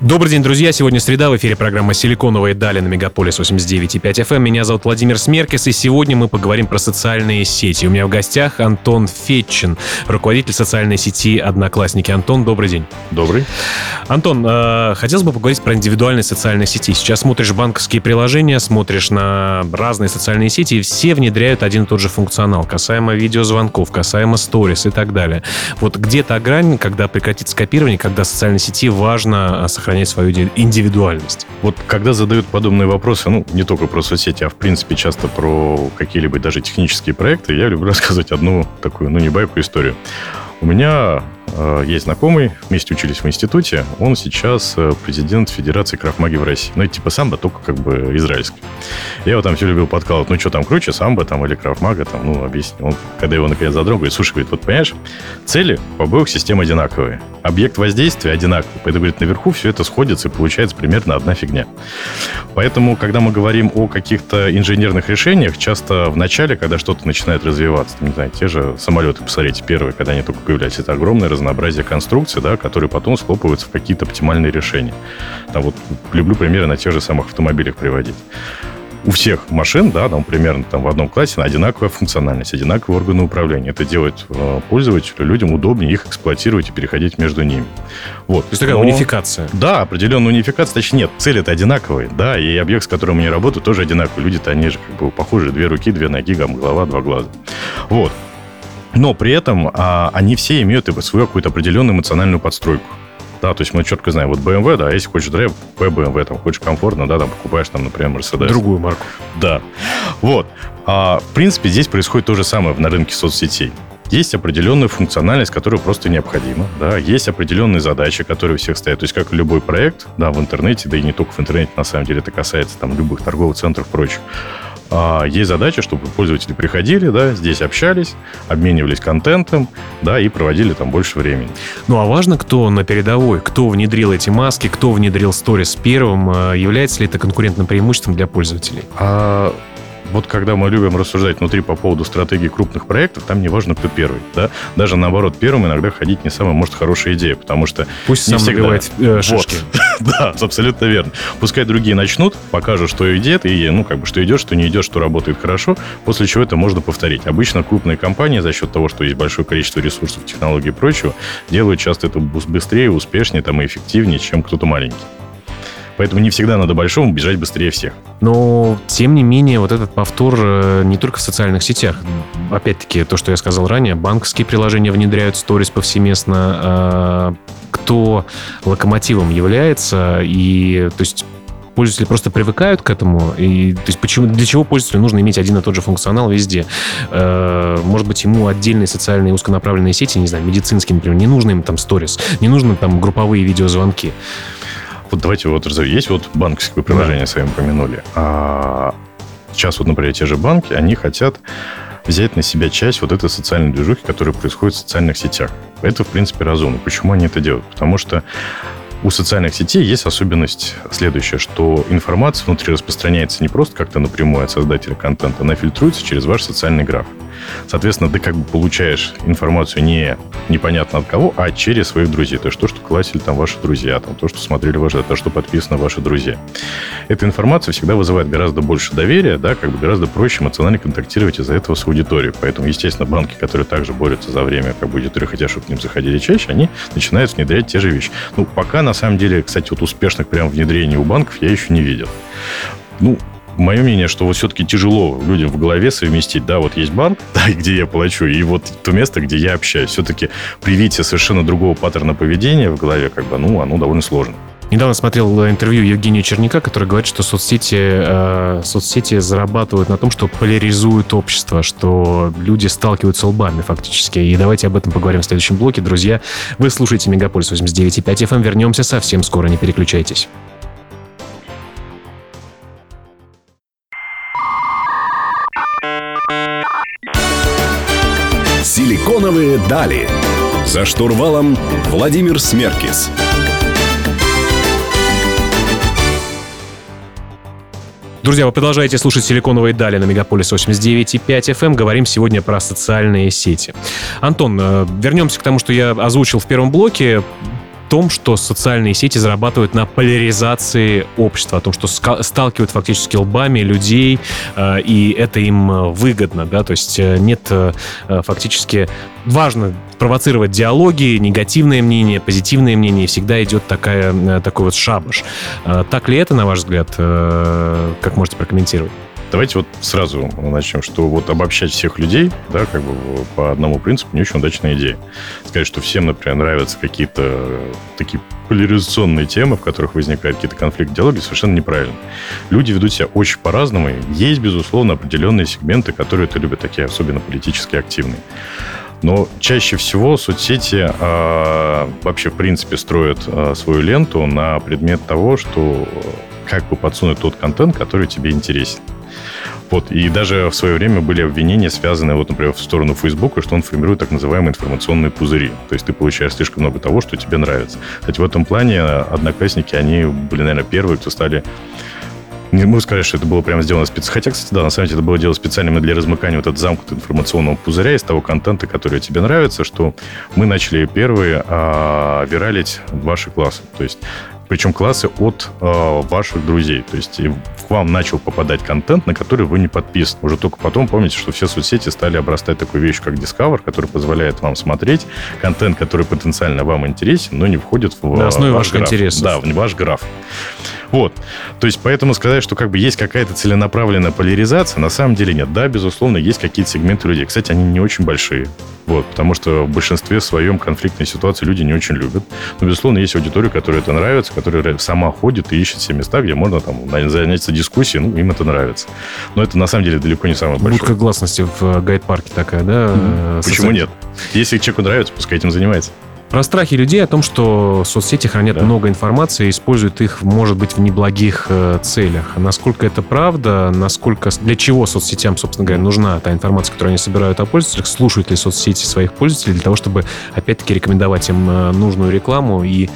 Добрый день, друзья. Сегодня среда. В эфире программа «Силиконовые дали» на Мегаполис 89.5 FM. Эм. Меня зовут Владимир Смеркис, и сегодня мы поговорим про социальные сети. У меня в гостях Антон Фетчин, руководитель социальной сети «Одноклассники». Антон, добрый день. Добрый. Антон, э, хотелось бы поговорить про индивидуальные социальные сети. Сейчас смотришь банковские приложения, смотришь на разные социальные сети, и все внедряют один и тот же функционал. Касаемо видеозвонков, касаемо сторис и так далее. Вот где та грань, когда прекратится копирование, когда социальные сети важно сохранить сохранять свою индивидуальность. Вот когда задают подобные вопросы, ну, не только про соцсети, а в принципе часто про какие-либо даже технические проекты, я люблю рассказывать одну такую, ну, не байку, историю. У меня есть знакомый, вместе учились в институте, он сейчас э, президент Федерации крафмаги в России. Ну, это типа самбо, только как бы израильский. Я его там все любил подкалывать, ну, что там круче, самбо там или крафмага, там, ну, объясни. Он, когда его наконец говорит, слушай, говорит, вот понимаешь, цели у обоих систем одинаковые. Объект воздействия одинаковый. Поэтому, говорит, наверху все это сходится и получается примерно одна фигня. Поэтому, когда мы говорим о каких-то инженерных решениях, часто в начале, когда что-то начинает развиваться, не знаю, те же самолеты, посмотрите, первые, когда они только появлялись, это огромное разнообразие конструкций, да, которые потом схлопываются в какие-то оптимальные решения. Там вот люблю примеры на тех же самых автомобилях приводить у всех машин, да, там примерно там в одном классе одинаковая функциональность, одинаковые органы управления. Это делает э, пользователю, людям удобнее их эксплуатировать и переходить между ними. Вот. То есть такая Но, унификация. Да, определенная унификация. Точнее, нет, цели это одинаковые, да, и объект, с которым они работают, тоже одинаковый. Люди-то они же как бы похожи, две руки, две ноги, голова, два глаза. Вот. Но при этом а, они все имеют свою какую-то определенную эмоциональную подстройку. Да, то есть мы четко знаем, вот BMW, да, если хочешь драйв, BMW, там, хочешь комфортно, да, там, покупаешь там, например, Mercedes. Другую марку. Да. Вот. А, в принципе, здесь происходит то же самое на рынке соцсетей. Есть определенная функциональность, которая просто необходима. Да? Есть определенные задачи, которые у всех стоят. То есть, как любой проект да, в интернете, да и не только в интернете, на самом деле это касается там, любых торговых центров и прочих, а, есть задача, чтобы пользователи приходили, да, здесь общались, обменивались контентом, да, и проводили там больше времени. Ну, а важно, кто на передовой, кто внедрил эти маски, кто внедрил сторис первым, а, является ли это конкурентным преимуществом для пользователей? А вот когда мы любим рассуждать внутри по поводу стратегии крупных проектов, там не важно, кто первый. Да? Даже наоборот, первым иногда ходить не самая, может, хорошая идея, потому что Пусть не сам всегда... набивает э, шишки. Вот. да, абсолютно верно. Пускай другие начнут, покажут, что идет, и, ну, как бы, что идет, что не идет, что работает хорошо, после чего это можно повторить. Обычно крупные компании за счет того, что есть большое количество ресурсов, технологий и прочего, делают часто это быстрее, успешнее там, и эффективнее, чем кто-то маленький. Поэтому не всегда надо большому бежать быстрее всех. Но, тем не менее, вот этот повтор э, не только в социальных сетях. Опять-таки, то, что я сказал ранее, банковские приложения внедряют сторис повсеместно. А, кто локомотивом является, и, то есть, пользователи просто привыкают к этому. И, то есть почему, для чего пользователю нужно иметь один и тот же функционал везде? Э, может быть, ему отдельные социальные узконаправленные сети, не знаю, медицинские, например, не нужно им там сторис, не нужно там групповые видеозвонки. Вот давайте вот разовьем. Есть вот банковское приложение, да. с вами упомянули. А сейчас вот, например, те же банки, они хотят взять на себя часть вот этой социальной движухи, которая происходит в социальных сетях. Это, в принципе, разумно. Почему они это делают? Потому что у социальных сетей есть особенность следующая, что информация внутри распространяется не просто как-то напрямую от создателя контента, она фильтруется через ваш социальный граф. Соответственно, ты как бы получаешь информацию не непонятно от кого, а через своих друзей. То есть то, что классили там ваши друзья, там, то, что смотрели ваши, то, что подписано ваши друзья. Эта информация всегда вызывает гораздо больше доверия, да, как бы гораздо проще эмоционально контактировать из-за этого с аудиторией. Поэтому, естественно, банки, которые также борются за время как бы аудитории, хотят, чтобы к ним заходили чаще, они начинают внедрять те же вещи. Ну, пока, на самом деле, кстати, вот успешных прям внедрений у банков я еще не видел. Ну, мое мнение, что вот все-таки тяжело людям в голове совместить, да, вот есть банк, да, где я плачу, и вот то место, где я общаюсь. Все-таки привитие совершенно другого паттерна поведения в голове, как бы, ну, оно довольно сложно. Недавно смотрел интервью Евгения Черняка, который говорит, что соцсети, э, соцсети зарабатывают на том, что поляризуют общество, что люди сталкиваются лбами фактически. И давайте об этом поговорим в следующем блоке. Друзья, вы слушаете Мегаполис 89.5 FM. Вернемся совсем скоро, не переключайтесь. Силиконовые дали. За штурвалом Владимир Смеркис. Друзья, вы продолжаете слушать «Силиконовые дали» на Мегаполис 89.5 FM. Эм. Говорим сегодня про социальные сети. Антон, э, вернемся к тому, что я озвучил в первом блоке том, что социальные сети зарабатывают на поляризации общества, о том, что сталкивают фактически лбами людей, э, и это им э, выгодно, да, то есть э, нет фактически важно провоцировать диалоги, негативное мнение, позитивное мнение, всегда идет такая, такой вот шабаш. Так ли это, на ваш взгляд, как можете прокомментировать? Давайте вот сразу начнем, что вот обобщать всех людей, да, как бы по одному принципу не очень удачная идея. Сказать, что всем, например, нравятся какие-то такие поляризационные темы, в которых возникают какие-то конфликты, диалоги, совершенно неправильно. Люди ведут себя очень по-разному. Есть, безусловно, определенные сегменты, которые это любят, такие особенно политически активные. Но чаще всего соцсети э, вообще, в принципе, строят э, свою ленту на предмет того, что как бы подсунуть тот контент, который тебе интересен. Вот, и даже в свое время были обвинения, связанные, вот, например, в сторону Фейсбука, что он формирует так называемые информационные пузыри. То есть ты получаешь слишком много того, что тебе нравится. Кстати, в этом плане одноклассники, они были, наверное, первые, кто стали не могу сказать, что это было прямо сделано специально. Хотя, кстати, да, на самом деле это было дело специально для размыкания вот этого замкнутого информационного пузыря из того контента, который тебе нравится, что мы начали первые а, виралить ваши классы. То есть причем классы от э, ваших друзей. То есть к вам начал попадать контент, на который вы не подписаны. Уже только потом помните, что все соцсети стали обрастать такой вещью, как Discover, который позволяет вам смотреть контент, который потенциально вам интересен, но не входит в На основе ваш ваших граф. интересов. Да, в ваш граф. Вот. То есть, поэтому сказать, что как бы есть какая-то целенаправленная поляризация, на самом деле нет. Да, безусловно, есть какие-то сегменты людей. Кстати, они не очень большие. Вот, потому что в большинстве своем конфликтные ситуации люди не очень любят. Но, безусловно, есть аудитория, которой это нравится, которая сама ходит и ищет все места, где можно там заняться дискуссией, ну, им это нравится. Но это, на самом деле, далеко не самое большое. Будка гласности в э, гайд-парке такая, да? Mm-hmm. Почему нет? Если человеку нравится, пускай этим занимается. Про страхи людей о том, что соцсети хранят да. много информации и используют их, может быть, в неблагих э, целях. Насколько это правда? Насколько для чего соцсетям, собственно говоря, нужна та информация, которую они собирают о пользователях? Слушают ли соцсети своих пользователей для того, чтобы, опять-таки, рекомендовать им э, нужную рекламу и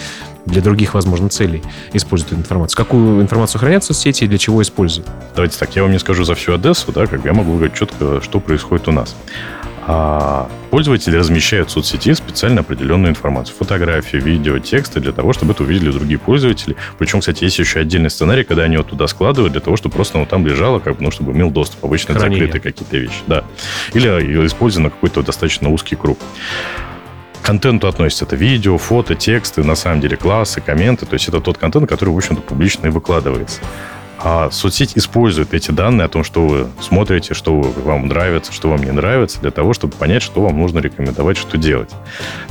для других, возможно, целей используют эту информацию. Какую информацию хранят соцсети и для чего используют? Давайте так, я вам не скажу за всю Одессу, да, как я могу говорить четко, что происходит у нас а пользователи размещают в соцсети специально определенную информацию. Фотографии, видео, тексты для того, чтобы это увидели другие пользователи. Причем, кстати, есть еще отдельный сценарий, когда они вот туда складывают для того, чтобы просто оно там лежало, как ну, чтобы имел доступ. Обычно Хранение. закрытые какие-то вещи. Да. Или используя на какой-то достаточно узкий круг к контенту относится это видео, фото, тексты, на самом деле классы, комменты. То есть это тот контент, который, в общем-то, публично и выкладывается. А соцсеть использует эти данные о том, что вы смотрите, что вам нравится, что вам не нравится, для того, чтобы понять, что вам нужно рекомендовать, что делать.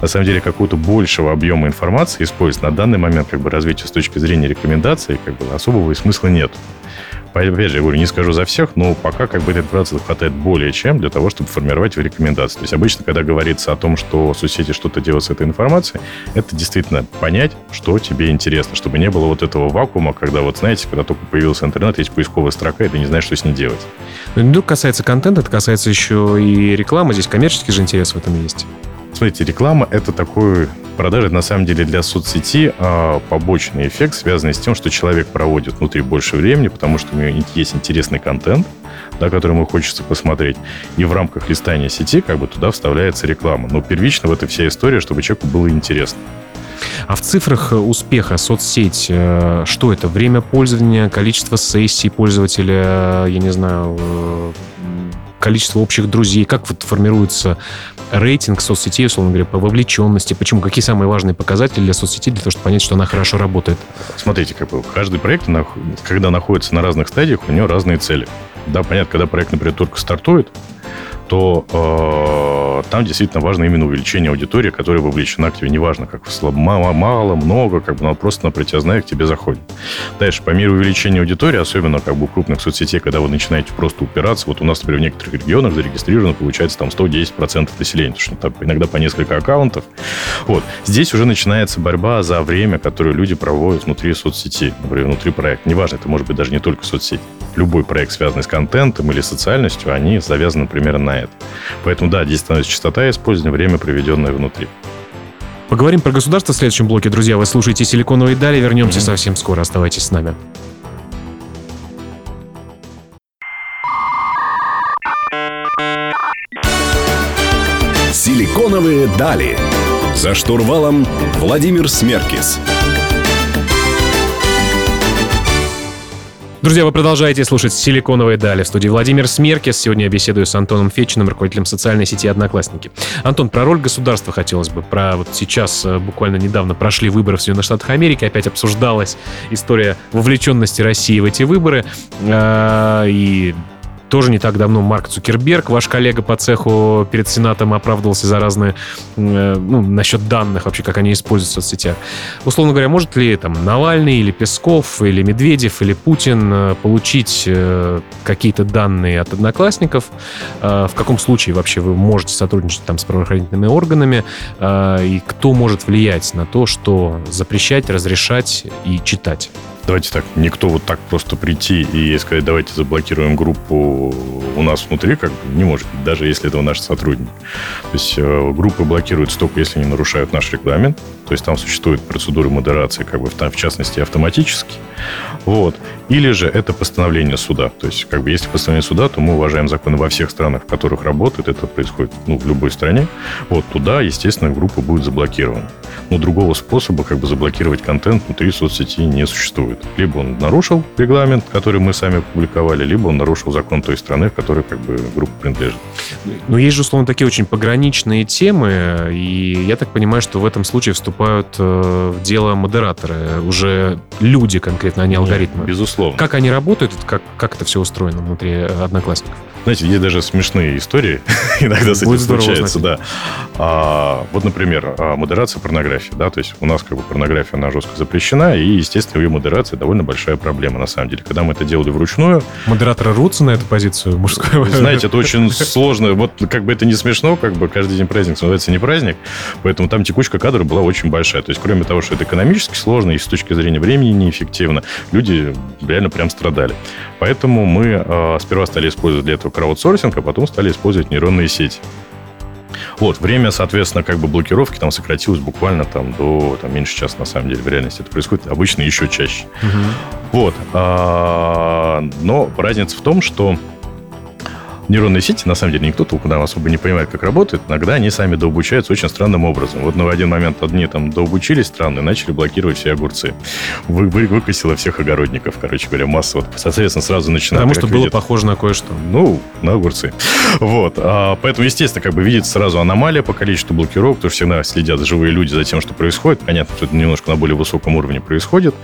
На самом деле, какого-то большего объема информации использовать на данный момент как бы развития с точки зрения рекомендаций как бы особого и смысла нет. Опять же, я говорю, не скажу за всех, но пока как бы этой информации хватает более чем для того, чтобы формировать рекомендации. То есть обычно, когда говорится о том, что соцсети что-то делают с этой информацией, это действительно понять, что тебе интересно, чтобы не было вот этого вакуума, когда вот, знаете, когда только появился интернет, есть поисковая строка, и ты не знаешь, что с ней делать. Но не только касается контента, это касается еще и рекламы. Здесь коммерческий же интерес в этом есть. Смотрите, реклама – это такой продажи, на самом деле, для соцсети а, побочный эффект, связанный с тем, что человек проводит внутри больше времени, потому что у него есть интересный контент, да, который ему хочется посмотреть. И в рамках листания сети как бы туда вставляется реклама. Но первично в этой вся история, чтобы человеку было интересно. А в цифрах успеха соцсеть, э, что это? Время пользования, количество сессий пользователя, я не знаю, э, количество общих друзей? Как вот формируется рейтинг соцсетей, условно говоря, по вовлеченности? Почему? Какие самые важные показатели для соцсети для того, чтобы понять, что она хорошо работает? Смотрите, как бы каждый проект, когда находится на разных стадиях, у него разные цели. Да, понятно, когда проект, например, только стартует, то э, там действительно важно именно увеличение аудитории, которая вовлечена к тебе. Неважно, как мало, мало, много, как бы, но просто на притязная к тебе заходит. Дальше, по мере увеличения аудитории, особенно как бы у крупных соцсетей, когда вы начинаете просто упираться, вот у нас, например, в некоторых регионах зарегистрировано, получается, там 110% населения, потому что там иногда по несколько аккаунтов. Вот. Здесь уже начинается борьба за время, которое люди проводят внутри соцсети, например, внутри проекта. Неважно, это может быть даже не только соцсеть любой проект, связанный с контентом или социальностью, они завязаны примерно на это. Поэтому, да, здесь становится частота использования, время, проведенное внутри. Поговорим про государство в следующем блоке, друзья. Вы слушаете «Силиконовые дали». Вернемся mm-hmm. совсем скоро. Оставайтесь с нами. «Силиконовые дали». За штурвалом Владимир Смеркис. Смеркис. Друзья, вы продолжаете слушать «Силиконовые дали» в студии Владимир Смеркис. Сегодня я беседую с Антоном Фетчиным, руководителем социальной сети «Одноклассники». Антон, про роль государства хотелось бы. Про вот сейчас, э, буквально недавно прошли выборы в Соединенных Штатах Америки. Опять обсуждалась история вовлеченности России в эти выборы. А, и тоже не так давно Марк Цукерберг, ваш коллега по цеху, перед Сенатом оправдывался за разные, э, ну, насчет данных вообще, как они используются в соцсетях. Условно говоря, может ли там Навальный или Песков, или Медведев, или Путин э, получить э, какие-то данные от одноклассников? В каком случае вообще вы можете сотрудничать там с правоохранительными органами? И кто может влиять на то, что запрещать, разрешать и читать? Давайте так, никто вот так просто прийти и сказать, давайте заблокируем группу у нас внутри, как бы не может, даже если это наш сотрудник. То есть э, группы блокируются только если они нарушают наш регламент, то есть там существуют процедуры модерации, как бы там, в частности, автоматически. Вот. Или же это постановление суда. То есть, как бы, если постановление суда, то мы уважаем законы во всех странах, в которых работают. Это происходит ну, в любой стране. Вот туда, естественно, группа будет заблокирована. Но другого способа как бы заблокировать контент внутри соцсети не существует. Либо он нарушил регламент, который мы сами публиковали, либо он нарушил закон той страны, в которой как бы группа принадлежит. Но есть же, условно, такие очень пограничные темы, и я так понимаю, что в этом случае вступают э, в дело модераторы, уже люди конкретно, а не алгоритмы. Безусловно. Как они работают, как, как это все устроено внутри э, одноклассников? Знаете, есть даже смешные истории, иногда с этим случается, да. А, вот, например, а, модерация порнографии, да, то есть у нас как бы порнография, она жестко запрещена, и, естественно, ее модерация довольно большая проблема, на самом деле. Когда мы это делали вручную... Модераторы рвутся на эту позицию мужскую? Знаете, это очень сложно. Вот как бы это не смешно, как бы каждый день праздник называется не праздник, поэтому там текучка кадров была очень большая. То есть, кроме того, что это экономически сложно и с точки зрения времени неэффективно, люди реально прям страдали. Поэтому мы э, сперва стали использовать для этого краудсорсинг, а потом стали использовать нейронные сети. Вот, время, соответственно, как бы блокировки там сократилось буквально там до там, меньше часа, на самом деле, в реальности это происходит обычно еще чаще. Угу. Вот. А, но разница в том, что нейронные сети, на самом деле, никто толком особо не понимает, как работают. Иногда они сами дообучаются очень странным образом. Вот на один момент одни там дообучились странно и начали блокировать все огурцы. Вы, вы, выкосило всех огородников, короче говоря, массово. Соответственно, сразу начинают... Потому что было похоже на кое-что. Ну, на огурцы. Вот. А, поэтому, естественно, как бы видится сразу аномалия по количеству блокировок, потому что всегда следят живые люди за тем, что происходит. Понятно, что это немножко на более высоком уровне происходит.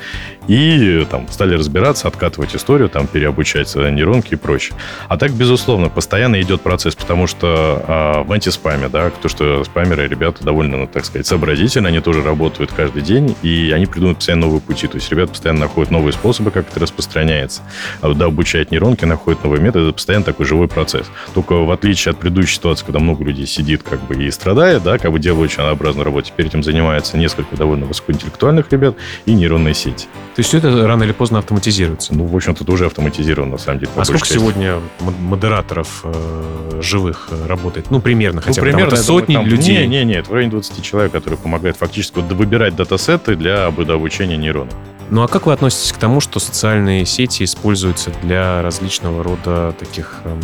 И там стали разбираться, откатывать историю, там переобучать нейронки и прочее. А так, безусловно, постоянно идет процесс, потому что э, в антиспаме, да, то, что спамеры, ребята довольно, ну, так сказать, сообразительны, они тоже работают каждый день, и они придумывают постоянно новые пути. То есть ребята постоянно находят новые способы, как это распространяется. А да, обучают нейронки, находят новые методы. Это постоянно такой живой процесс. Только в отличие от предыдущей ситуации, когда много людей сидит как бы и страдает, да, как бы делают однообразную работу, теперь этим занимается несколько довольно высокоинтеллектуальных ребят и нейронные сети. То есть все это рано или поздно автоматизируется? Ну, в общем-то, это уже автоматизировано, на самом деле. А сколько части. сегодня модераторов модераторов э, живых э, работает? Ну, примерно, хотя ну, примерно, там, сотни думаю, там, людей. Не, не, нет, в районе 20 человек, которые помогают фактически вот, выбирать датасеты для обучения нейронов. Ну а как вы относитесь к тому, что социальные сети используются для различного рода таких эм,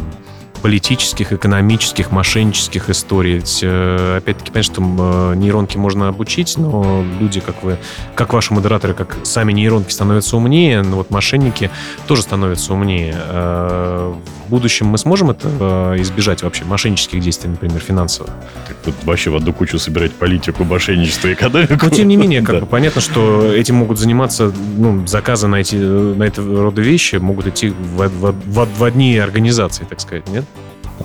политических, экономических, мошеннических историй. Ведь, э, опять-таки, понятно, что э, нейронки можно обучить, но люди, как вы, как ваши модераторы, как сами нейронки становятся умнее, но вот мошенники тоже становятся умнее. Э, будущем мы сможем это избежать вообще, мошеннических действий, например, финансовых? Так тут вообще в одну кучу собирать политику, мошенничество и экономику. Но тем не менее, как бы понятно, что этим могут заниматься, ну, заказы на эти, на эти рода вещи могут идти в, в, в, в одни организации, так сказать, нет?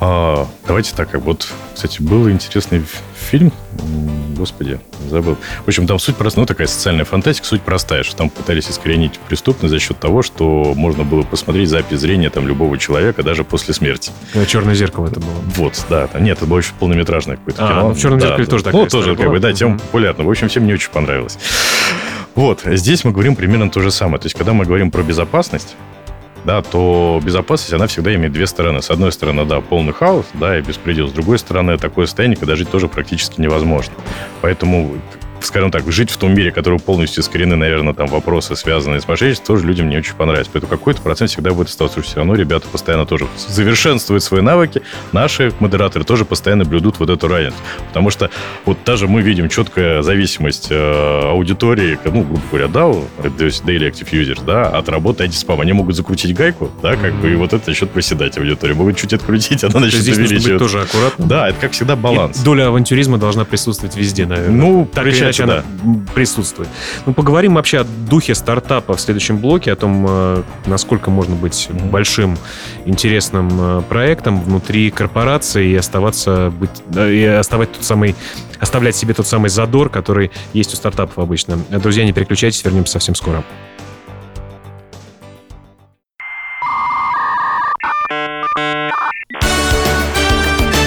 А, давайте так, вот, кстати, был интересный фильм, господи, забыл. В общем, там суть просто, ну, такая социальная фантастика, суть простая, что там пытались искоренить преступность за счет того, что можно было посмотреть запись зрения там любого человека даже после смерти. Черное зеркало это было. Вот, да. Там, нет, это было еще полнометражное какое-то а, кино. Ну, в черном да, зеркале да. тоже такая Ну, тоже, как бы, да, тема популярна. В общем, всем не очень понравилось. Вот, здесь мы говорим примерно то же самое. То есть, когда мы говорим про безопасность, да, то безопасность, она всегда имеет две стороны. С одной стороны, да, полный хаос, да, и беспредел. С другой стороны, такое состояние, когда жить тоже практически невозможно. Поэтому скажем так, жить в том мире, который полностью искорены, наверное, там вопросы, связанные с мошенничеством, тоже людям не очень понравится. Поэтому какой-то процент всегда будет оставаться. Все равно ребята постоянно тоже совершенствуют свои навыки. Наши модераторы тоже постоянно блюдут вот эту разницу. Потому что вот даже мы видим четкая зависимость э, аудитории, ну, грубо говоря, да, Daily Active Users, да, от работы антиспам. Они могут закрутить гайку, да, как mm-hmm. бы, и вот это начнет проседать аудитория. Могут чуть открутить, она начнет Здесь нужно быть тоже аккуратно. Да, это как всегда баланс. И доля авантюризма должна присутствовать везде, наверное. Ну, так или иначе да. она присутствует. Ну, поговорим вообще о духе стартапа в следующем блоке, о том, э, насколько можно быть большим, интересным э, проектом внутри корпорации и оставаться, быть, и оставать тот самый, оставлять себе тот самый задор, который есть у стартапов обычно. Друзья, не переключайтесь, вернемся совсем скоро.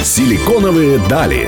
Силиконовые дали.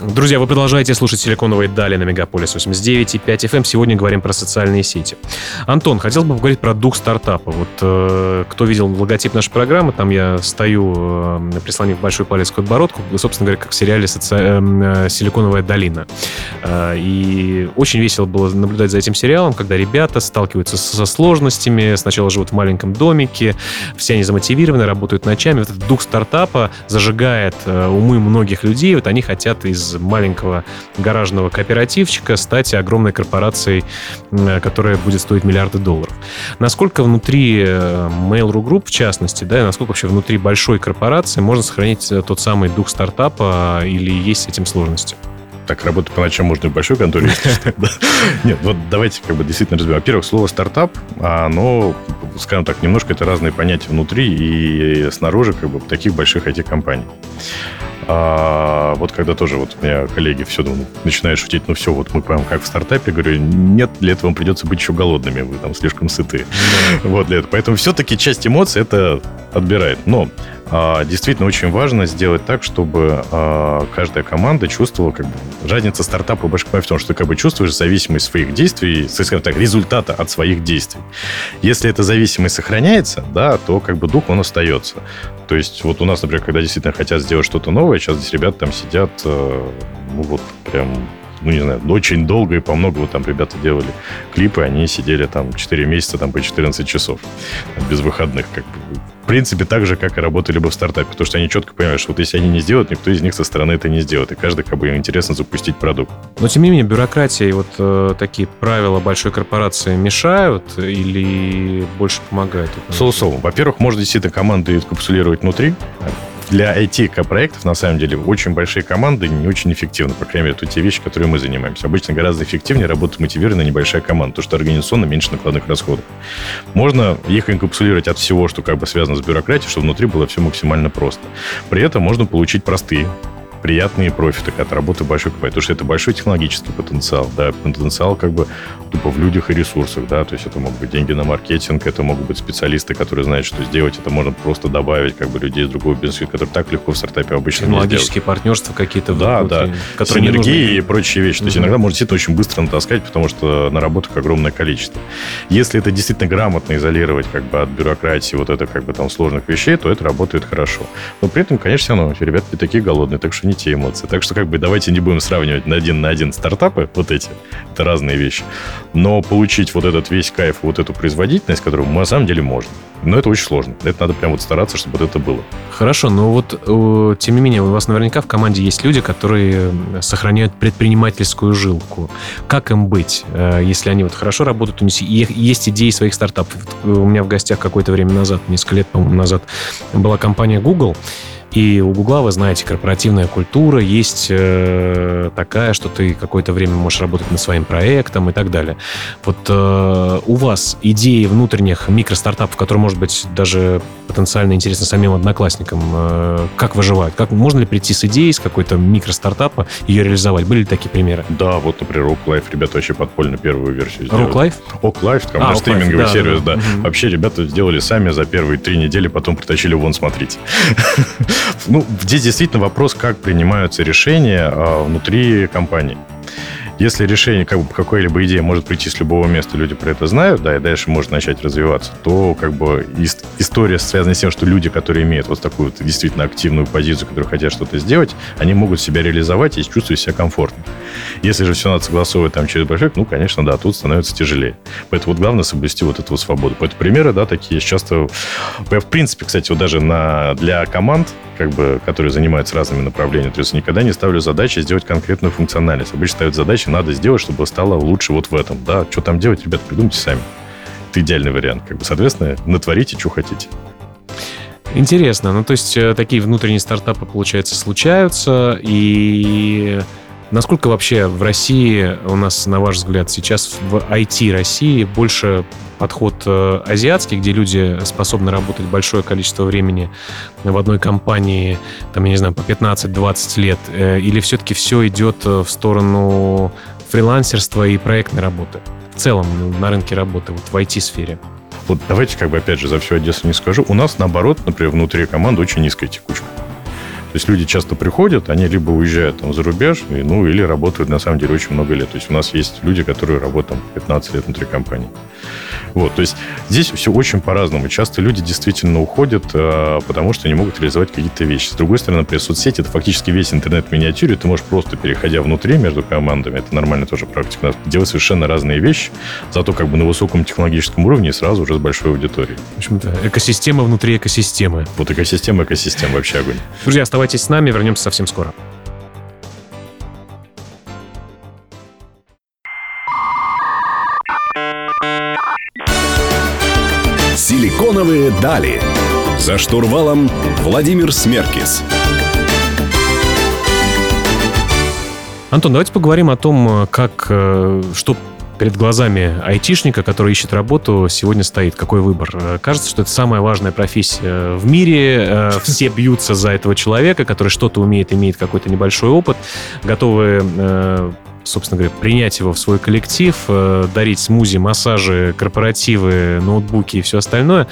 Друзья, вы продолжаете слушать «Силиконовые дали» на Мегаполис 89 и 5 FM. Эм. Сегодня говорим про социальные сети. Антон, хотел бы поговорить про дух стартапа. Вот э, кто видел логотип нашей программы, там я стою, э, прислонив большой палец к подбородку, собственно говоря, как в сериале соци... э, э, «Силиконовая долина». Э, и очень весело было наблюдать за этим сериалом, когда ребята сталкиваются со сложностями, сначала живут в маленьком домике, все они замотивированы, работают ночами. Вот этот дух стартапа зажигает э, умы многих людей, вот они хотят из маленького гаражного кооперативчика стать огромной корпорацией, которая будет стоить миллиарды долларов. Насколько внутри э, Mail.ru Group, в частности, да, насколько вообще внутри большой корпорации можно сохранить э, тот самый дух стартапа или есть с этим сложности? так работать по ночам можно и в большой конторе. Нет, вот давайте как бы действительно разберем. Во-первых, слово стартап, оно, скажем так, немножко это разные понятия внутри и снаружи как бы таких больших IT-компаний. А вот когда тоже вот у меня коллеги все ну, начинают шутить, ну все, вот мы прям как в стартапе, говорю, нет, для этого вам придется быть еще голодными, вы там слишком сыты. Да. Вот для этого. Поэтому все-таки часть эмоций это отбирает. Но действительно очень важно сделать так, чтобы а, каждая команда чувствовала как бы разница стартапа и большой в том, что ты как бы чувствуешь зависимость своих действий, скажем так, результата от своих действий. Если эта зависимость сохраняется, да, то как бы дух он остается. То есть вот у нас, например, когда действительно хотят сделать что-то новое, сейчас здесь ребята там сидят, э, ну вот прям ну, не знаю, очень долго и по много вот там ребята делали клипы, они сидели там 4 месяца, там по 14 часов, без выходных, как бы принципе, так же, как и работали бы в стартапе. Потому что они четко понимают, что вот если они не сделают, никто из них со стороны это не сделает. И каждый, как бы, им интересно запустить продукт. Но, тем не менее, бюрократия и вот э, такие правила большой корпорации мешают или больше помогают? Соу-соу. Во-первых, можно действительно команды капсулировать внутри, для IT-проектов, на самом деле, очень большие команды не очень эффективны. По крайней мере, это те вещи, которыми мы занимаемся. Обычно гораздо эффективнее работать мотивированная небольшая команда, потому что организационно меньше накладных расходов. Можно их инкапсулировать от всего, что как бы связано с бюрократией, чтобы внутри было все максимально просто. При этом можно получить простые приятные профиты от работы большой компании, потому что это большой технологический потенциал, да, потенциал как бы тупо в людях и ресурсах, да, то есть это могут быть деньги на маркетинг, это могут быть специалисты, которые знают, что сделать, это можно просто добавить как бы людей из другого бизнеса, которые так легко в стартапе обычно Технологические партнерства какие-то. Да, да, которые синергии и прочие вещи. То есть иногда можно действительно очень быстро натаскать, потому что наработок огромное количество. Если это действительно грамотно изолировать как бы от бюрократии вот это как бы там сложных вещей, то это работает хорошо. Но при этом, конечно, все равно ребята не такие голодные, так что не те эмоции. Так что как бы давайте не будем сравнивать на один на один стартапы, вот эти. Это разные вещи. Но получить вот этот весь кайф, вот эту производительность, которую мы на самом деле можно. Но это очень сложно. Это надо прям вот стараться, чтобы вот это было. Хорошо, но вот э, тем не менее у вас наверняка в команде есть люди, которые сохраняют предпринимательскую жилку. Как им быть, э, если они вот хорошо работают, у них есть идеи своих стартапов? У меня в гостях какое-то время назад, несколько лет, назад была компания Google, и у Гугла, вы знаете, корпоративная культура есть э, такая, что ты какое-то время можешь работать над своим проектом и так далее. Вот э, у вас идеи внутренних микростартапов, которые, может быть, даже потенциально интересны самим одноклассникам, э, как выживать? Как, можно ли прийти с идеей, с какой-то микростартапа, ее реализовать? Были ли такие примеры? Да, вот, например, Life, ребята вообще подпольно первую версию сделали. Rock Life, там, а, стриминговый да, сервис, да. да. Угу. Вообще ребята сделали сами за первые три недели, потом притащили вон, смотрите. Ну, здесь действительно вопрос, как принимаются решения а, внутри компании. Если решение, как бы какая-либо идея может прийти с любого места, люди про это знают, да, и дальше может начать развиваться, то как бы история связана с тем, что люди, которые имеют вот такую действительно активную позицию, которые хотят что-то сделать, они могут себя реализовать и чувствовать себя комфортно. Если же все надо согласовывать там через большой, ну, конечно, да, тут становится тяжелее. Поэтому вот главное соблюсти вот эту свободу. Поэтому примеры, да, такие часто... В принципе, кстати, вот даже на, для команд, как бы, которые занимаются разными направлениями, то есть никогда не ставлю задачи сделать конкретную функциональность. Обычно ставят задачи, надо сделать, чтобы стало лучше вот в этом. Да, что там делать, ребят, придумайте сами. Это идеальный вариант. Как бы, соответственно, натворите, что хотите. Интересно. Ну, то есть э, такие внутренние стартапы, получается, случаются, и Насколько вообще в России у нас, на ваш взгляд, сейчас в IT России больше подход э, азиатский, где люди способны работать большое количество времени в одной компании, там, я не знаю, по 15-20 лет, э, или все-таки все идет э, в сторону фрилансерства и проектной работы? В целом на рынке работы, вот в IT-сфере. Вот давайте как бы опять же за всю Одессу не скажу. У нас, наоборот, например, внутри команды очень низкая текучка. То есть люди часто приходят, они либо уезжают там за рубеж, ну, или работают, на самом деле, очень много лет. То есть у нас есть люди, которые работают там 15 лет внутри компании. Вот, то есть здесь все очень по-разному. Часто люди действительно уходят, а, потому что не могут реализовать какие-то вещи. С другой стороны, например, соцсети – это фактически весь интернет в миниатюре. Ты можешь просто, переходя внутри между командами, это нормальная тоже практика, делать совершенно разные вещи, зато как бы на высоком технологическом уровне и сразу уже с большой аудиторией. В общем-то, экосистема внутри экосистемы. Вот экосистема, экосистема, вообще огонь. Друзья, оставайтесь с нами, вернемся совсем скоро. Силиконовые дали. За штурвалом Владимир Смеркис. Антон, давайте поговорим о том, как, э, что перед глазами айтишника, который ищет работу, сегодня стоит? Какой выбор? Э, кажется, что это самая важная профессия в мире. Э, все бьются за этого человека, который что-то умеет, имеет какой-то небольшой опыт, готовы э, собственно говоря, принять его в свой коллектив, дарить смузи, массажи, корпоративы, ноутбуки и все остальное.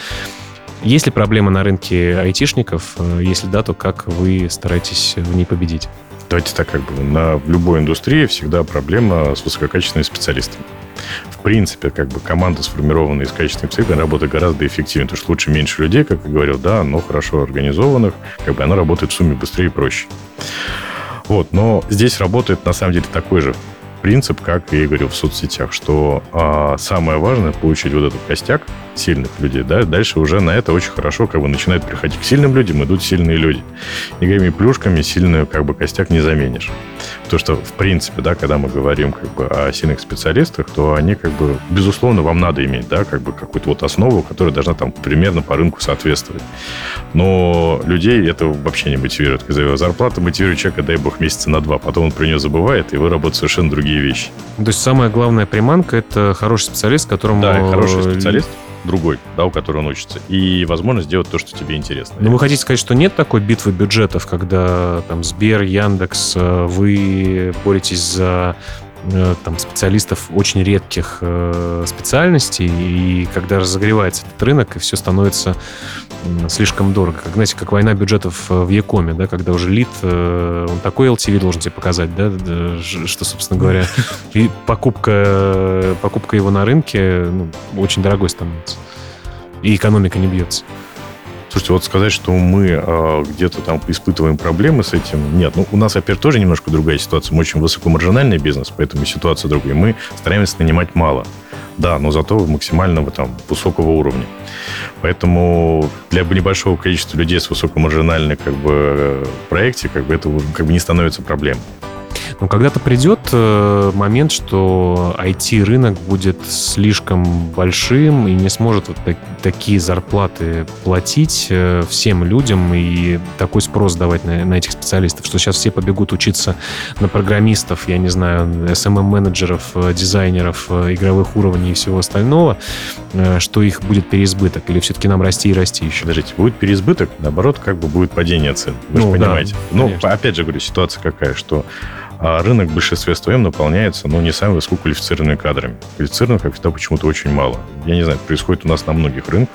Есть ли проблема на рынке айтишников? Если да, то как вы стараетесь в ней победить? Давайте так, как бы на любой индустрии всегда проблема с высококачественными специалистами. В принципе, как бы команда, сформированная из качественных специалистов, работает гораздо эффективнее, потому что лучше меньше людей, как я говорил, да, но хорошо организованных, как бы она работает в сумме быстрее и проще. Вот, но здесь работает на самом деле такой же принцип, как и говорил в соцсетях, что а, самое важное получить вот этот костяк сильных людей, да, дальше уже на это очень хорошо как бы начинают приходить к сильным людям, идут сильные люди. Никакими плюшками сильную как бы костяк не заменишь. Потому что, в принципе, да, когда мы говорим как бы о сильных специалистах, то они как бы, безусловно, вам надо иметь, да, как бы какую-то вот основу, которая должна там примерно по рынку соответствовать. Но людей это вообще не мотивирует. Когда зарплата мотивирует человека, дай бог, месяца на два, потом он про нее забывает, и вы работаете совершенно другие вещи. То есть самая главная приманка – это хороший специалист, которому... Да, хороший специалист, другой, да, у которого он учится. И возможность сделать то, что тебе интересно. Но вы хотите сказать, что нет такой битвы бюджетов, когда там Сбер, Яндекс, э, вы боретесь за Э, там, специалистов очень редких э, специальностей, и когда разогревается этот рынок, и все становится слишком дорого. Как, знаете, как война бюджетов э, в Якоме, да, когда уже лид, э, он такой LTV должен тебе показать, да, что, собственно говоря, и покупка, покупка его на рынке ну, очень дорогой становится. И экономика не бьется. Слушайте, вот сказать, что мы э, где-то там испытываем проблемы с этим, нет. Ну, у нас, опять тоже немножко другая ситуация. Мы очень высокомаржинальный бизнес, поэтому ситуация другая. Мы стараемся нанимать мало. Да, но зато максимального там высокого уровня. Поэтому для небольшого количества людей с высокомаржинальной как бы э, проекте как бы это как бы не становится проблемой. Но когда-то придет э, момент, что IT-рынок будет слишком большим и не сможет вот так, такие зарплаты платить э, всем людям и такой спрос давать на, на этих специалистов, что сейчас все побегут учиться на программистов, я не знаю, SMM-менеджеров, э, дизайнеров, игровых уровней и всего остального, что их будет переизбыток или все-таки нам расти и расти еще? Подождите, будет переизбыток, наоборот, как бы будет падение цен. Вы ну, же понимаете. Да, ну, опять же говорю, ситуация какая, что а рынок в большинстве своем наполняется, ну, не самыми высококвалифицированными кадрами. Квалифицированных, как всегда, почему-то очень мало. Я не знаю, происходит у нас на многих рынках.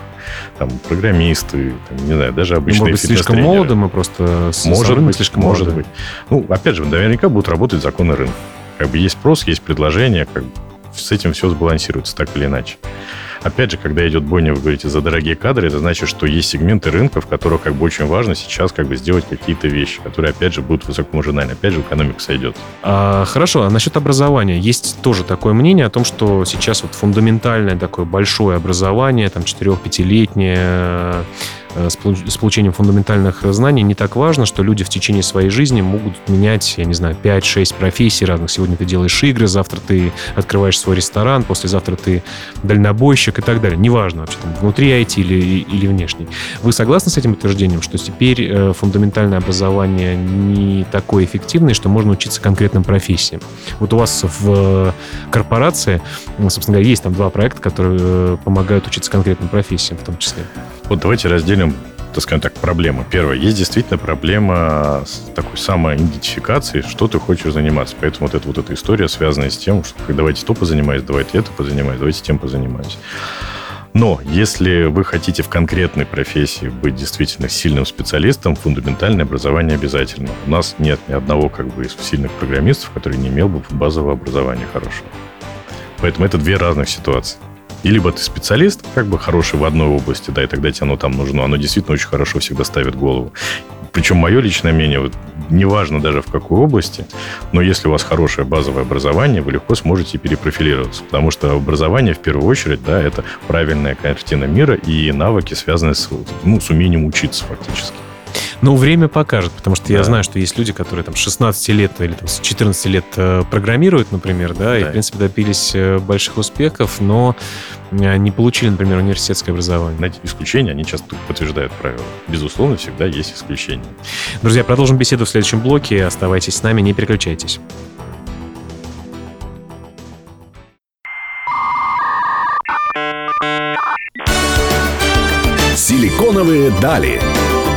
Там программисты, там, не знаю, даже обычные ну, Может быть, слишком молоды мы просто... Может быть, слишком может молоды. быть. Ну, опять же, наверняка будут работать законы рынка как бы есть спрос, есть предложение, как бы с этим все сбалансируется так или иначе. Опять же, когда идет бойня, вы говорите, за дорогие кадры, это значит, что есть сегменты рынка, в которых как бы очень важно сейчас как бы сделать какие-то вещи, которые, опять же, будут высокомаржинальны. Опять же, экономика сойдет. А, хорошо, а насчет образования. Есть тоже такое мнение о том, что сейчас вот фундаментальное такое большое образование, там 4-5-летнее, Э, с получением фундаментальных знаний не так важно, что люди в течение своей жизни могут менять, я не знаю, 5-6 профессий разных. Сегодня ты делаешь игры, завтра ты открываешь свой ресторан, послезавтра ты дальнобойщик и так далее. Неважно вообще, там, внутри IT или, или внешний. Вы согласны с этим утверждением, что теперь э, фундаментальное образование не такое эффективное, что можно учиться конкретным профессиям? Вот у вас в корпорации, собственно говоря, есть там два проекта, которые э, помогают учиться конкретным профессиям в том числе. Вот давайте разделим так скажем так, проблемы. Первое, есть действительно проблема с такой самоидентификацией, что ты хочешь заниматься. Поэтому вот эта вот эта история, связанная с тем, что давайте то позанимаюсь, давайте это позанимаюсь, давайте тем позанимаюсь. Но если вы хотите в конкретной профессии быть действительно сильным специалистом, фундаментальное образование обязательно. У нас нет ни одного как бы из сильных программистов, который не имел бы базового образования хорошего. Поэтому это две разных ситуации. И либо ты специалист, как бы хороший в одной области, да, и тогда тебе оно там нужно. Оно действительно очень хорошо всегда ставит голову. Причем мое личное мнение, вот, неважно даже в какой области, но если у вас хорошее базовое образование, вы легко сможете перепрофилироваться. Потому что образование, в первую очередь, да, это правильная картина мира и навыки, связанные с, ну, с умением учиться фактически. Ну, время покажет, потому что да. я знаю, что есть люди, которые там с 16 лет или там, с 14 лет э, программируют, например, да, да, и, в принципе, добились э, больших успехов, но э, не получили, например, университетское образование. Знаете, исключения, они часто подтверждают правила. Безусловно, всегда есть исключения. Друзья, продолжим беседу в следующем блоке. Оставайтесь с нами, не переключайтесь. Силиконовые дали.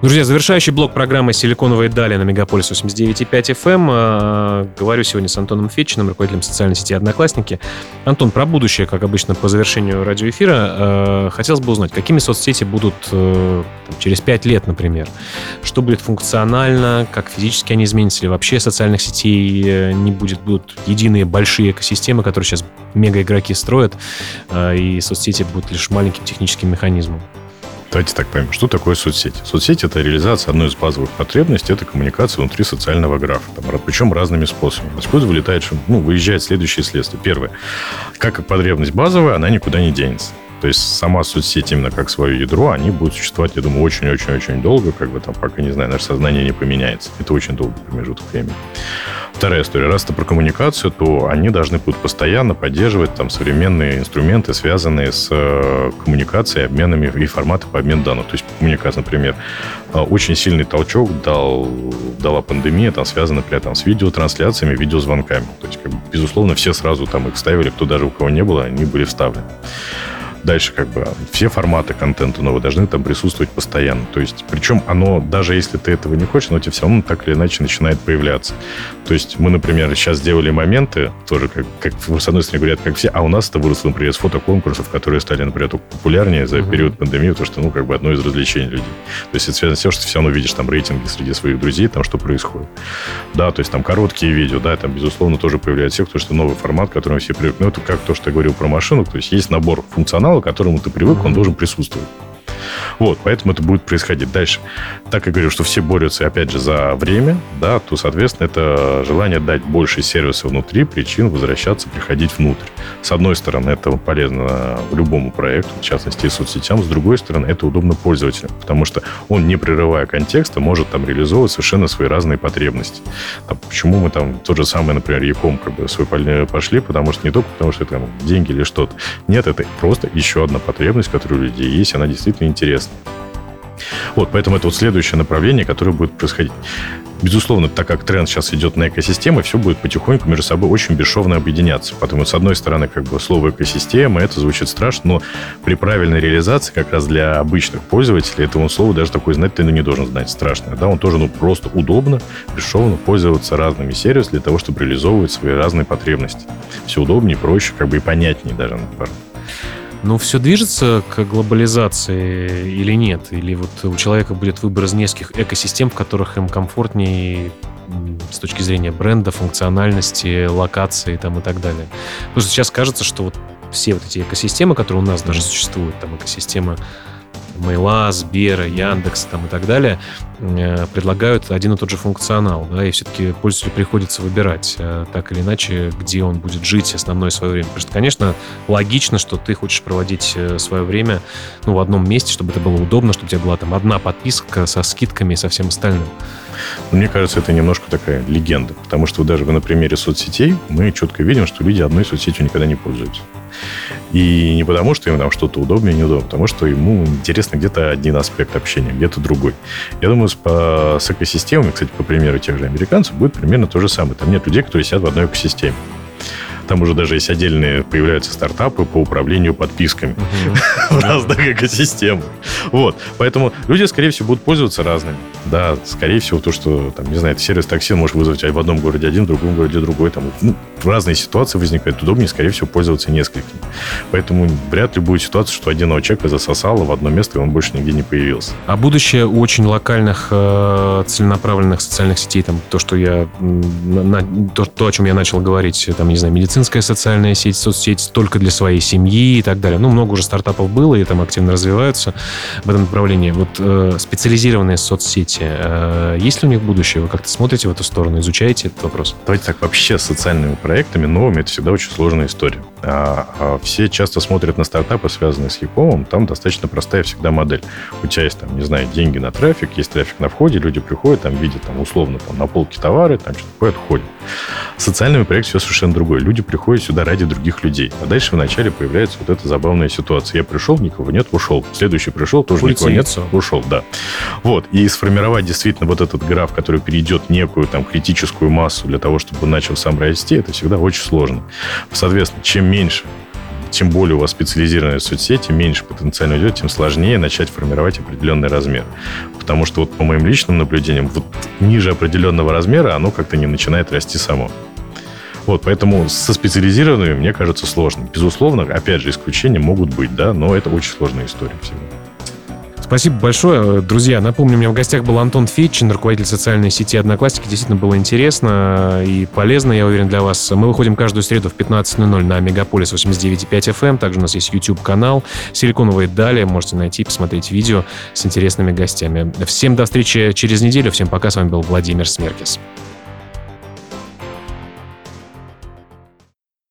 Друзья, завершающий блок программы «Силиконовые дали» на Мегаполис 89.5 FM. Э, говорю сегодня с Антоном Фетчиным, руководителем социальной сети «Одноклассники». Антон, про будущее, как обычно, по завершению радиоэфира. Э, хотелось бы узнать, какими соцсети будут э, через 5 лет, например? Что будет функционально, как физически они изменятся, или вообще социальных сетей не будет, будут единые большие экосистемы, которые сейчас мега-игроки строят, и соцсети будут лишь маленьким техническим механизмом? Давайте так поймем, что такое соцсети. Соцсети – это реализация одной из базовых потребностей, это коммуникация внутри социального графа. Там, причем разными способами. Отсюда вылетает, ну, выезжает следующие следствия. Первое. Как потребность базовая, она никуда не денется. То есть сама соцсеть именно как свое ядро, они будут существовать, я думаю, очень-очень-очень долго, как бы там, пока, не знаю, наше сознание не поменяется. Это очень долгий промежуток времени. Вторая история. Раз это про коммуникацию, то они должны будут постоянно поддерживать там современные инструменты, связанные с э, коммуникацией, обменами и форматы по обмену данных. То есть коммуникация, например, э, очень сильный толчок дал, дала пандемия, там связана, например, там, с видеотрансляциями, видеозвонками. То есть, как безусловно, все сразу там их ставили, кто даже у кого не было, они были вставлены. Дальше как бы все форматы контента нового должны там присутствовать постоянно. То есть, причем оно, даже если ты этого не хочешь, оно тебе все равно так или иначе начинает появляться. То есть мы, например, сейчас сделали моменты, тоже как, как с одной стороны говорят, как все, а у нас это выросло, например, с фотоконкурсов, которые стали, например, популярнее за период пандемии, то что, ну, как бы одно из развлечений людей. То есть это связано с тем, что ты все равно видишь там рейтинги среди своих друзей, там что происходит. Да, то есть там короткие видео, да, там, безусловно, тоже появляется потому что новый формат, к которому все привыкли. Ну, это как то, что я говорил про машину, то есть есть набор функционала, к которому ты привык, он должен присутствовать. Вот, поэтому это будет происходить дальше. Так как говорю, что все борются, опять же, за время, да, то, соответственно, это желание дать больше сервиса внутри, причин возвращаться, приходить внутрь. С одной стороны, это полезно любому проекту, в частности, и соцсетям. С другой стороны, это удобно пользователям, потому что он, не прерывая контекста, может там реализовывать совершенно свои разные потребности. Там, почему мы там тот же самый, например, Яком как бы свой пошли, потому что не только потому, что это там деньги или что-то. Нет, это просто еще одна потребность, которая у людей есть, она действительно интересно. Вот, поэтому это вот следующее направление, которое будет происходить. Безусловно, так как тренд сейчас идет на экосистемы, все будет потихоньку между собой очень бесшовно объединяться. Потому с одной стороны, как бы слово экосистема, это звучит страшно, но при правильной реализации, как раз для обычных пользователей, этого слова даже такой знать ты ну, не должен знать страшно. Да, он тоже ну, просто удобно, бесшовно пользоваться разными сервисами для того, чтобы реализовывать свои разные потребности. Все удобнее, проще, как бы и понятнее даже, наоборот. Ну, все движется к глобализации или нет? Или вот у человека будет выбор из нескольких экосистем, в которых им комфортнее с точки зрения бренда, функциональности, локации там, и так далее. Потому что сейчас кажется, что вот все вот эти экосистемы, которые у нас даже существуют, там экосистема Мейла, Сбера, Яндекс там, и так далее, э, предлагают один и тот же функционал, да, и все-таки пользователю приходится выбирать э, так или иначе, где он будет жить основное свое время. Потому что, конечно, логично, что ты хочешь проводить э, свое время ну, в одном месте, чтобы это было удобно, чтобы у тебя была там одна подписка со скидками и со всем остальным. Мне кажется, это немножко такая легенда, потому что даже на примере соцсетей мы четко видим, что люди одной соцсетью никогда не пользуются. И не потому, что им там что-то удобнее, неудобно, потому что ему интересно где-то один аспект общения, где-то другой. Я думаю, с, по, с экосистемами, кстати, по примеру тех же американцев, будет примерно то же самое. Там нет людей, которые сидят в одной экосистеме. Там уже даже есть отдельные появляются стартапы по управлению подписками в разных экосистемах. Вот. Поэтому люди, скорее всего, будут пользоваться разными. Да, скорее всего, то, что, там, не знаю, сервис такси может вызвать в одном городе один, в другом городе другой. Там, ну, разные ситуации возникают. Удобнее, скорее всего, пользоваться несколькими. Поэтому вряд ли будет ситуация, что одного человека засосало в одно место, и он больше нигде не появился. А будущее очень локальных э, целенаправленных социальных сетей, там, то, что я, на, то, то, о чем я начал говорить, там, не знаю, медицина медицинская социальная сеть, соцсеть только для своей семьи и так далее. Ну, много уже стартапов было, и там активно развиваются в этом направлении. Вот э, специализированные соцсети, э, есть ли у них будущее? Вы как-то смотрите в эту сторону, изучаете этот вопрос? Давайте так, вообще с социальными проектами новыми это всегда очень сложная история. А, а все часто смотрят на стартапы, связанные с Якомом, там достаточно простая всегда модель. У тебя есть, там, не знаю, деньги на трафик, есть трафик на входе, люди приходят, там видят, там, условно, там, на полке товары, там что-то ходят, ходят. С социальными проектами все совершенно другое. Люди приходит сюда ради других людей. А дальше вначале появляется вот эта забавная ситуация. Я пришел, никого нет, ушел. Следующий пришел, тоже Пульти никого нет, ушел, да. Вот. И сформировать действительно вот этот граф, который перейдет некую там критическую массу для того, чтобы он начал сам расти, это всегда очень сложно. Соответственно, чем меньше тем более у вас специализированные соцсети, меньше потенциально идет, тем сложнее начать формировать определенный размер. Потому что вот по моим личным наблюдениям, вот ниже определенного размера оно как-то не начинает расти само. Вот, поэтому со специализированными, мне кажется, сложно. Безусловно, опять же, исключения могут быть, да, но это очень сложная история всего. Спасибо большое. Друзья, напомню, у меня в гостях был Антон Фетчин, руководитель социальной сети «Одноклассники». Действительно было интересно и полезно, я уверен, для вас. Мы выходим каждую среду в 15.00 на Мегаполис 89.5 FM. Эм. Также у нас есть YouTube-канал «Силиконовые дали». Можете найти, посмотреть видео с интересными гостями. Всем до встречи через неделю. Всем пока. С вами был Владимир Смеркис.